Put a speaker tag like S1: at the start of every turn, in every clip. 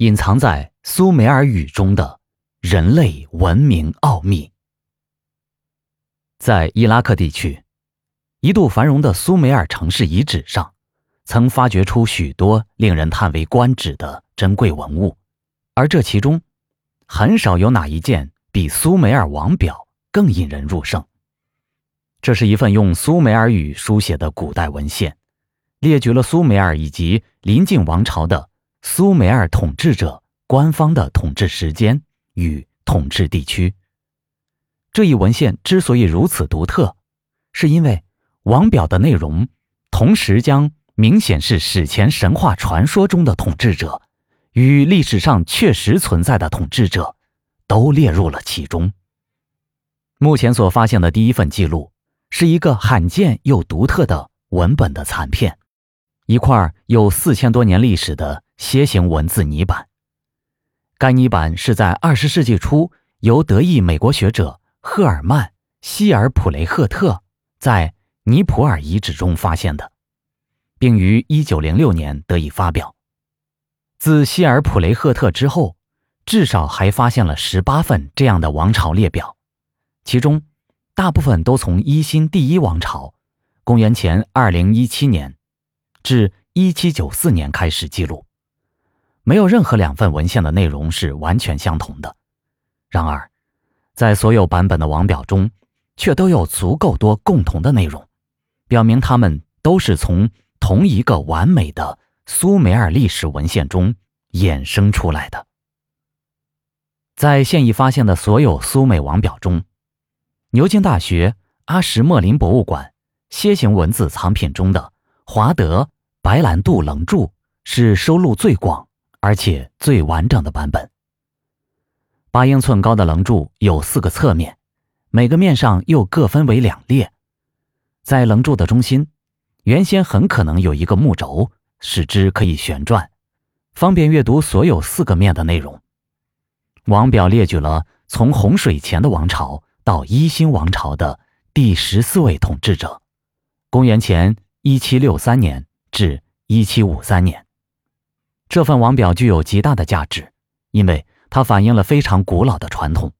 S1: 隐藏在苏美尔语中的人类文明奥秘。在伊拉克地区，一度繁荣的苏美尔城市遗址上，曾发掘出许多令人叹为观止的珍贵文物，而这其中，很少有哪一件比苏美尔王表更引人入胜。这是一份用苏美尔语书写的古代文献，列举了苏美尔以及邻近王朝的苏美尔统治者官方的统治时间与统治地区。这一文献之所以如此独特，是因为王表的内容同时将明显是史前神话传说中的统治者与历史上确实存在的统治者都列入了其中。目前所发现的第一份记录是一个罕见又独特的文本的残片，一块有四千多年历史的楔形文字泥板。该泥板是在二十世纪初由德裔美国学者。赫尔曼·希尔普雷赫特在尼普尔遗址中发现的，并于1906年得以发表。自希尔普雷赫特之后，至少还发现了十八份这样的王朝列表，其中大部分都从一新第一王朝（公元前2017年）至1794年开始记录，没有任何两份文献的内容是完全相同的。然而，在所有版本的王表中，却都有足够多共同的内容，表明他们都是从同一个完美的苏美尔历史文献中衍生出来的。在现已发现的所有苏美王表中，牛津大学阿什莫林博物馆楔形文字藏品中的华德白兰度棱柱是收录最广而且最完整的版本。八英寸高的棱柱有四个侧面，每个面上又各分为两列。在棱柱的中心，原先很可能有一个木轴，使之可以旋转，方便阅读所有四个面的内容。王表列举了从洪水前的王朝到一新王朝的第十四位统治者，公元前一七六三年至一七五三年。这份王表具有极大的价值，因为。它反映了非常古老的传统，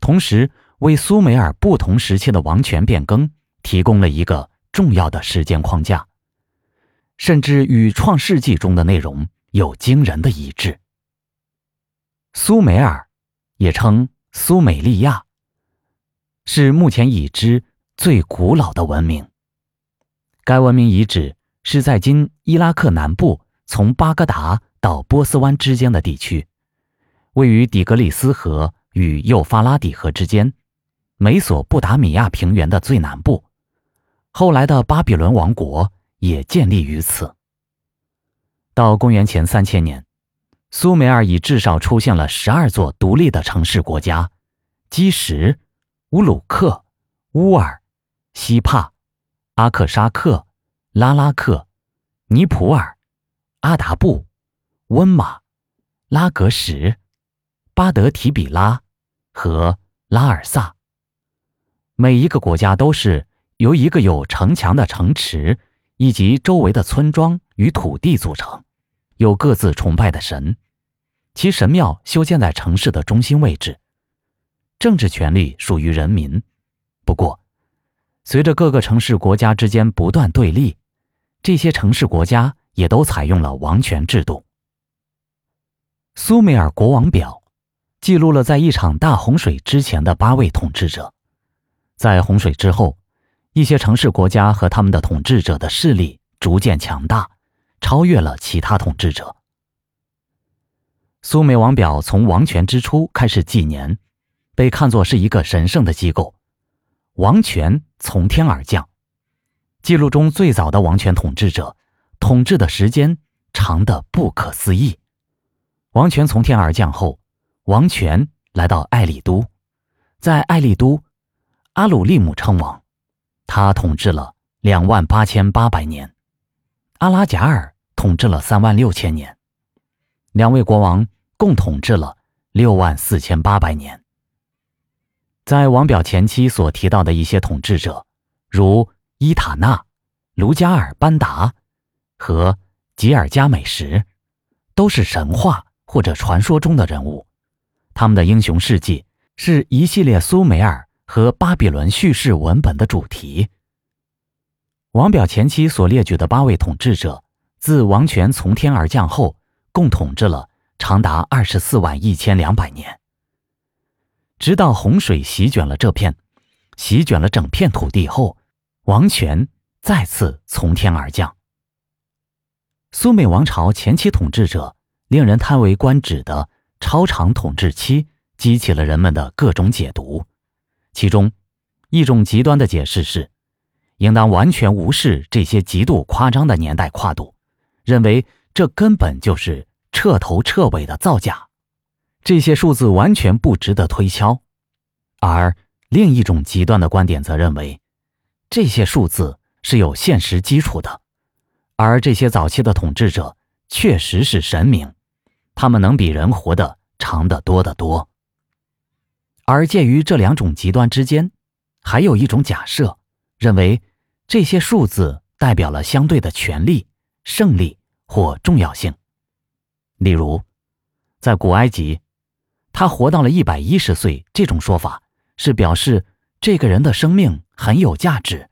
S1: 同时为苏美尔不同时期的王权变更提供了一个重要的时间框架，甚至与《创世纪》中的内容有惊人的一致。苏美尔，也称苏美利亚，是目前已知最古老的文明。该文明遗址是在今伊拉克南部，从巴格达到波斯湾之间的地区。位于底格里斯河与幼发拉底河之间，美索不达米亚平原的最南部。后来的巴比伦王国也建立于此。到公元前三千年，苏美尔已至少出现了十二座独立的城市国家：基什、乌鲁克、乌尔、西帕、阿克沙克、拉拉克、尼普尔、阿达布、温马、拉格什。巴德提比拉和拉尔萨，每一个国家都是由一个有城墙的城池以及周围的村庄与土地组成，有各自崇拜的神，其神庙修建在城市的中心位置。政治权力属于人民。不过，随着各个城市国家之间不断对立，这些城市国家也都采用了王权制度。苏美尔国王表。记录了在一场大洪水之前的八位统治者，在洪水之后，一些城市国家和他们的统治者的势力逐渐强大，超越了其他统治者。苏美王表从王权之初开始纪年，被看作是一个神圣的机构，王权从天而降。记录中最早的王权统治者，统治的时间长得不可思议。王权从天而降后。王权来到艾利都，在艾利都，阿鲁利姆称王，他统治了两万八千八百年；阿拉贾尔统治了三万六千年，两位国王共统治了六万四千八百年。在王表前期所提到的一些统治者，如伊塔纳、卢加尔班达和吉尔加美什，都是神话。或者传说中的人物，他们的英雄事迹是一系列苏美尔和巴比伦叙事文本的主题。王表前期所列举的八位统治者，自王权从天而降后，共统治了长达二十四万一千两百年，直到洪水席卷了这片，席卷了整片土地后，王权再次从天而降。苏美王朝前期统治者令人叹为观止的超长统治期，激起了人们的各种解读，其中一种极端的解释是。应当完全无视这些极度夸张的年代跨度，认为这根本就是彻头彻尾的造假，这些数字完全不值得推敲。而另一种极端的观点则认为，这些数字是有现实基础的，而这些早期的统治者确实是神明，他们能比人活得长得多得多。而介于这两种极端之间，还有一种假设，认为。这些数字代表了相对的权力、胜利或重要性。例如，在古埃及，他活到了一百一十岁，这种说法是表示这个人的生命很有价值，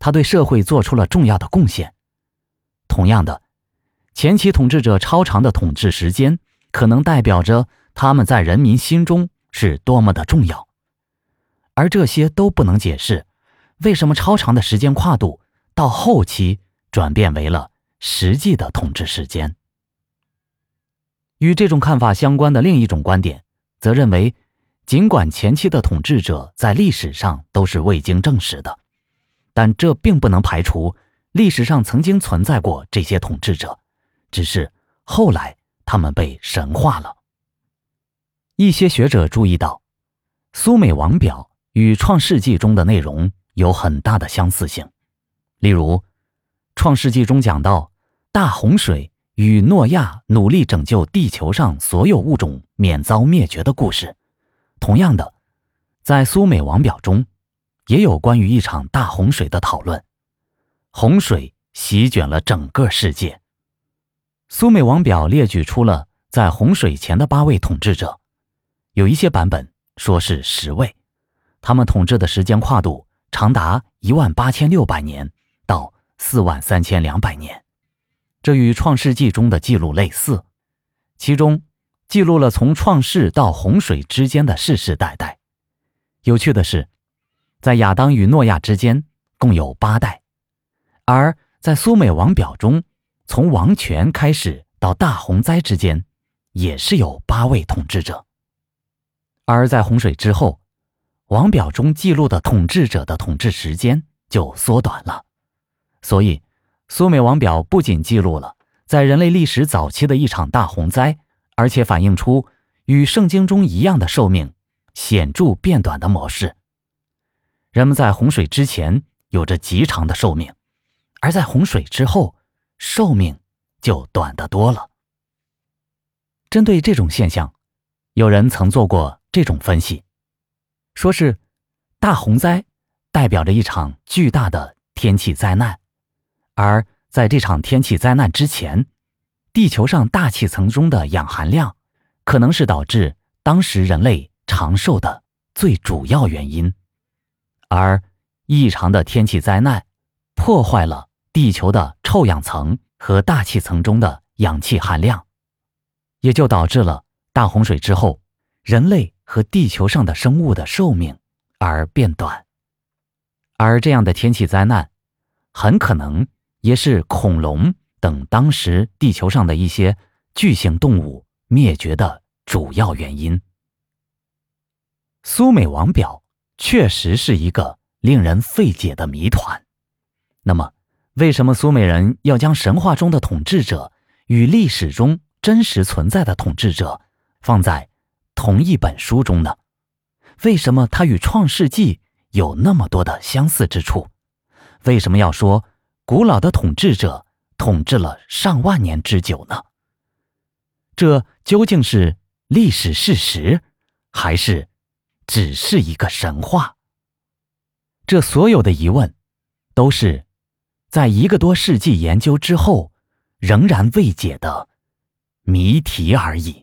S1: 他对社会做出了重要的贡献。同样的，前期统治者超长的统治时间，可能代表着他们在人民心中是多么的重要，而这些都不能解释。为什么超长的时间跨度到后期转变为了实际的统治时间？与这种看法相关的另一种观点，则认为，尽管前期的统治者在历史上都是未经证实的，但这并不能排除历史上曾经存在过这些统治者，只是后来他们被神化了。一些学者注意到，《苏美王表》与《创世纪》中的内容。有很大的相似性，例如，《创世纪》中讲到大洪水与诺亚努力拯救地球上所有物种免遭灭绝的故事。同样的，在苏美王表中，也有关于一场大洪水的讨论。洪水席卷了整个世界。苏美王表列举出了在洪水前的八位统治者，有一些版本说是十位，他们统治的时间跨度。长达一万八千六百年到四万三千两百年，这与《创世纪》中的记录类似。其中记录了从创世到洪水之间的世世代代。有趣的是，在亚当与诺亚之间共有八代，而在苏美王表中，从王权开始到大洪灾之间，也是有八位统治者。而在洪水之后。王表中记录的统治者的统治时间就缩短了，所以苏美王表不仅记录了在人类历史早期的一场大洪灾，而且反映出与圣经中一样的寿命显著变短的模式。人们在洪水之前有着极长的寿命，而在洪水之后，寿命就短得多了。针对这种现象，有人曾做过这种分析。说是大洪灾代表着一场巨大的天气灾难，而在这场天气灾难之前，地球上大气层中的氧含量可能是导致当时人类长寿的最主要原因，而异常的天气灾难破坏了地球的臭氧层和大气层中的氧气含量，也就导致了大洪水之后人类。和地球上的生物的寿命而变短，而这样的天气灾难，很可能也是恐龙等当时地球上的一些巨型动物灭绝的主要原因。苏美王表确实是一个令人费解的谜团。那么，为什么苏美人要将神话中的统治者与历史中真实存在的统治者放在？同一本书中呢？为什么它与《创世纪》有那么多的相似之处？为什么要说古老的统治者统治了上万年之久呢？这究竟是历史事实，还是只是一个神话？这所有的疑问，都是在一个多世纪研究之后仍然未解的谜题而已。